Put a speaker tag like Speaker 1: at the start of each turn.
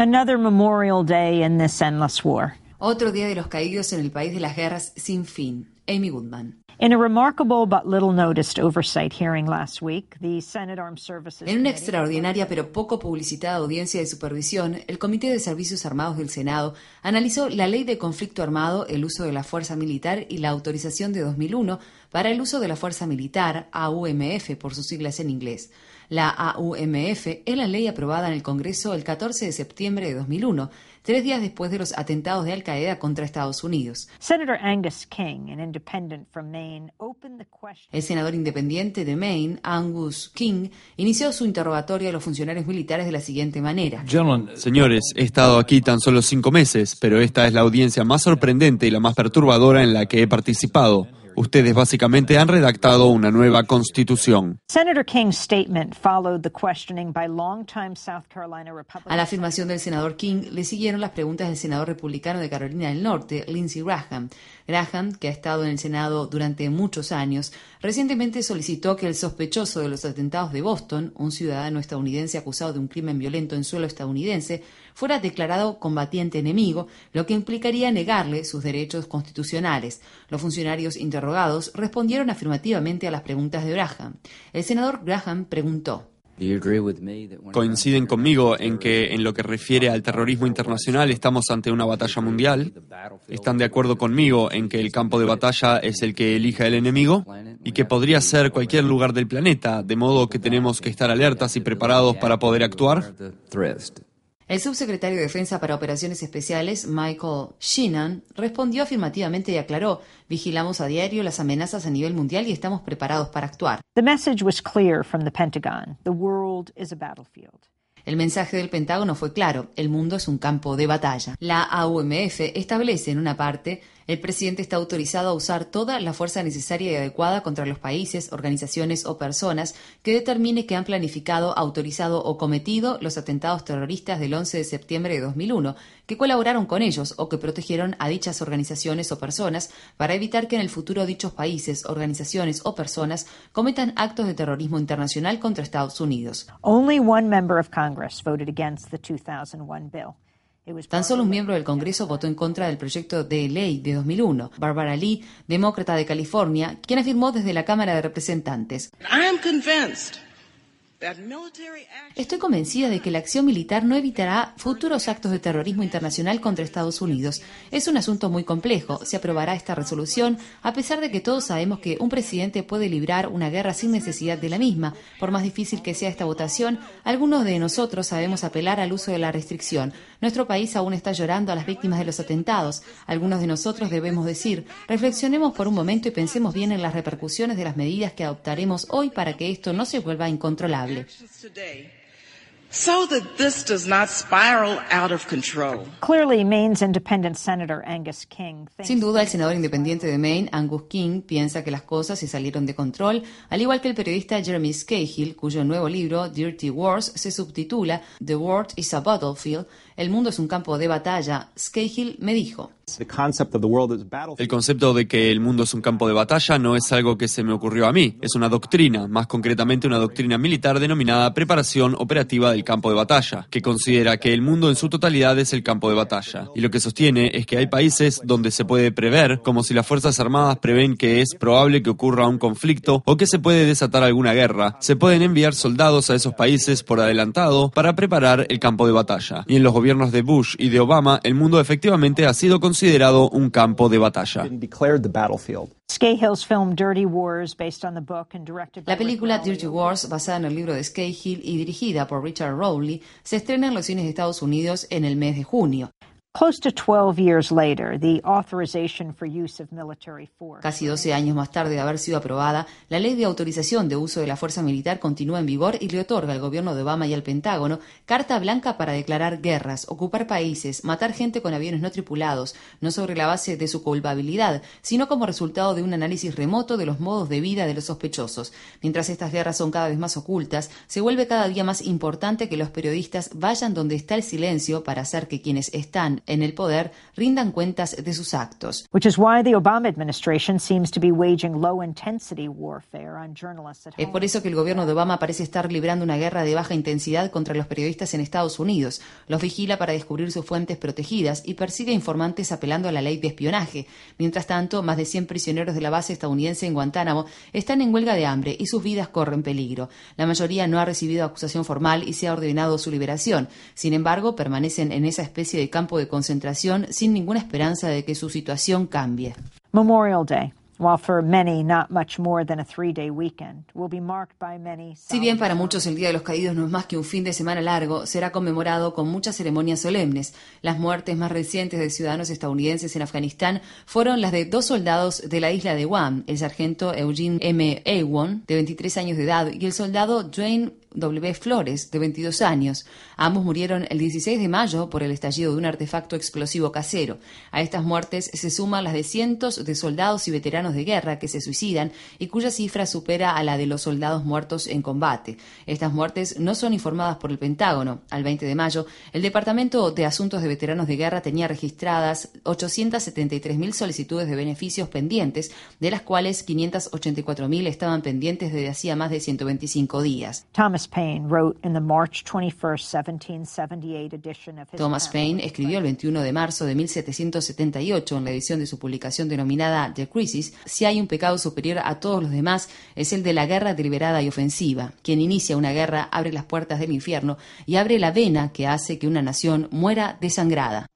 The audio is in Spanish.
Speaker 1: Another Memorial Day in this endless war.
Speaker 2: Otro día de los caídos en el país de las guerras sin fin. Amy Goodman.
Speaker 1: In a remarkable but little noticed oversight hearing last week, the Senate Armed Services
Speaker 2: En una extraordinaria pero poco publicitada audiencia de supervisión, el Comité de Servicios Armados del Senado analizó la Ley de Conflicto Armado, el uso de la fuerza militar y la autorización de 2001 para el uso de la fuerza militar, AUMF por sus siglas en inglés. La AUMF es la ley aprobada en el Congreso el 14 de septiembre de 2001, tres días después de los atentados de Al Qaeda contra Estados Unidos.
Speaker 1: Senator Angus King, an independent from
Speaker 2: El senador independiente de Maine, Angus King, inició su interrogatorio a los funcionarios militares de la siguiente manera.
Speaker 3: Señores, he estado aquí tan solo cinco meses, pero esta es la audiencia más sorprendente y la más perturbadora en la que he participado. Ustedes básicamente han redactado una nueva constitución.
Speaker 1: Senator King's statement followed the questioning by longtime South Carolina Republican.
Speaker 2: A la afirmación del senador King le siguieron las preguntas del senador republicano de Carolina del Norte, Lindsey Graham. Graham, que ha estado en el Senado durante muchos años, recientemente solicitó que el sospechoso de los atentados de Boston, un ciudadano estadounidense acusado de un crimen violento en suelo estadounidense, fuera declarado combatiente enemigo, lo que implicaría negarle sus derechos constitucionales. Los funcionarios interrogados respondieron afirmativamente a las preguntas de Graham. El senador Graham preguntó.
Speaker 3: Coinciden conmigo en que en lo que refiere al terrorismo internacional estamos ante una batalla mundial. ¿Están de acuerdo conmigo en que el campo de batalla es el que elija el enemigo y que podría ser cualquier lugar del planeta, de modo que tenemos que estar alertas y preparados para poder actuar?
Speaker 2: El subsecretario de Defensa para Operaciones Especiales, Michael Sheenan, respondió afirmativamente y aclaró, vigilamos a diario las amenazas a nivel mundial y estamos preparados para actuar.
Speaker 1: The message was clear from the Pentagon. The world is a battlefield.
Speaker 2: El mensaje del Pentágono fue claro, el mundo es un campo de batalla. La AUMF establece en una parte, el presidente está autorizado a usar toda la fuerza necesaria y adecuada contra los países, organizaciones o personas que determine que han planificado, autorizado o cometido los atentados terroristas del 11 de septiembre de 2001, que colaboraron con ellos o que protegieron a dichas organizaciones o personas para evitar que en el futuro dichos países, organizaciones o personas cometan actos de terrorismo internacional contra Estados Unidos.
Speaker 1: Voted against the 2001 bill. It was
Speaker 2: Tan solo un miembro del Congreso votó en contra del proyecto de ley de 2001, Barbara Lee, demócrata de California, quien afirmó desde la Cámara de Representantes.
Speaker 4: I am convinced
Speaker 2: Estoy convencida de que la acción militar no evitará futuros actos de terrorismo internacional contra Estados Unidos. Es un asunto muy complejo. Se aprobará esta resolución a pesar de que todos sabemos que un presidente puede librar una guerra sin necesidad de la misma. Por más difícil que sea esta votación, algunos de nosotros sabemos apelar al uso de la restricción. Nuestro país aún está llorando a las víctimas de los atentados. Algunos de nosotros debemos decir, reflexionemos por un momento y pensemos bien en las repercusiones de las medidas que adoptaremos hoy para que esto no se vuelva incontrolable.
Speaker 4: Today so that this does not spiral out of control.
Speaker 1: Clearly, Maine's independent Senator Angus King thinks
Speaker 2: Sin duda, el senador independiente de Maine, Angus King, piensa que las cosas se salieron de control, al igual que el periodista Jeremy Scahill, cuyo nuevo libro, Dirty Wars, se subtitula The World is a Battlefield, El mundo es un campo de batalla. Scahill me dijo.
Speaker 3: El concepto de que el mundo es un campo de batalla no es algo que se me ocurrió a mí, es una doctrina, más concretamente una doctrina militar denominada preparación operativa del campo de batalla, que considera que el mundo en su totalidad es el campo de batalla. Y lo que sostiene es que hay países donde se puede prever, como si las Fuerzas Armadas prevén que es probable que ocurra un conflicto o que se puede desatar alguna guerra, se pueden enviar soldados a esos países por adelantado para preparar el campo de batalla. Y en los gobiernos de Bush y de Obama, el mundo efectivamente ha sido considerado un campo de batalla.
Speaker 2: La película Dirty Wars, basada en el libro de Scahill y dirigida por Richard Rowley, se estrena en los cines de Estados Unidos en el mes de junio.
Speaker 1: Close to 12 years later, the authorization for use of military force.
Speaker 2: Casi 12 años más tarde de haber sido aprobada, la ley de autorización de uso de la fuerza militar continúa en vigor y le otorga al gobierno de Obama y al Pentágono carta blanca para declarar guerras, ocupar países, matar gente con aviones no tripulados, no sobre la base de su culpabilidad, sino como resultado de un análisis remoto de los modos de vida de los sospechosos. Mientras estas guerras son cada vez más ocultas, se vuelve cada día más importante que los periodistas vayan donde está el silencio para hacer que quienes están en el poder rindan cuentas de sus actos. Es por eso que el gobierno de Obama parece estar librando una guerra de baja intensidad contra los periodistas en Estados Unidos. Los vigila para descubrir sus fuentes protegidas y persigue informantes apelando a la ley de espionaje. Mientras tanto, más de 100 prisioneros de la base estadounidense en Guantánamo están en huelga de hambre y sus vidas corren peligro. La mayoría no ha recibido acusación formal y se ha ordenado su liberación. Sin embargo, permanecen en esa especie de campo de concentración sin ninguna esperanza de que su situación cambie.
Speaker 1: Memorial Day.
Speaker 2: Si bien para muchos el Día de los Caídos no es más que un fin de semana largo, será conmemorado con muchas ceremonias solemnes. Las muertes más recientes de ciudadanos estadounidenses en Afganistán fueron las de dos soldados de la isla de Guam, el sargento Eugene M. Ewon, de 23 años de edad, y el soldado Dwayne W. Flores, de 22 años. Ambos murieron el 16 de mayo por el estallido de un artefacto explosivo casero. A estas muertes se suman las de cientos de soldados y veteranos de guerra que se suicidan y cuya cifra supera a la de los soldados muertos en combate. Estas muertes no son informadas por el Pentágono. Al 20 de mayo, el Departamento de Asuntos de Veteranos de Guerra tenía registradas 873.000 solicitudes de beneficios pendientes, de las cuales 584.000 estaban pendientes desde hacía más de 125 días. Thomas Paine escribió el 21 de marzo de 1778 en la edición de su publicación denominada The Crisis, si hay un pecado superior a todos los demás, es el de la guerra deliberada y ofensiva. Quien inicia una guerra abre las puertas del infierno y abre la vena que hace que una nación muera desangrada.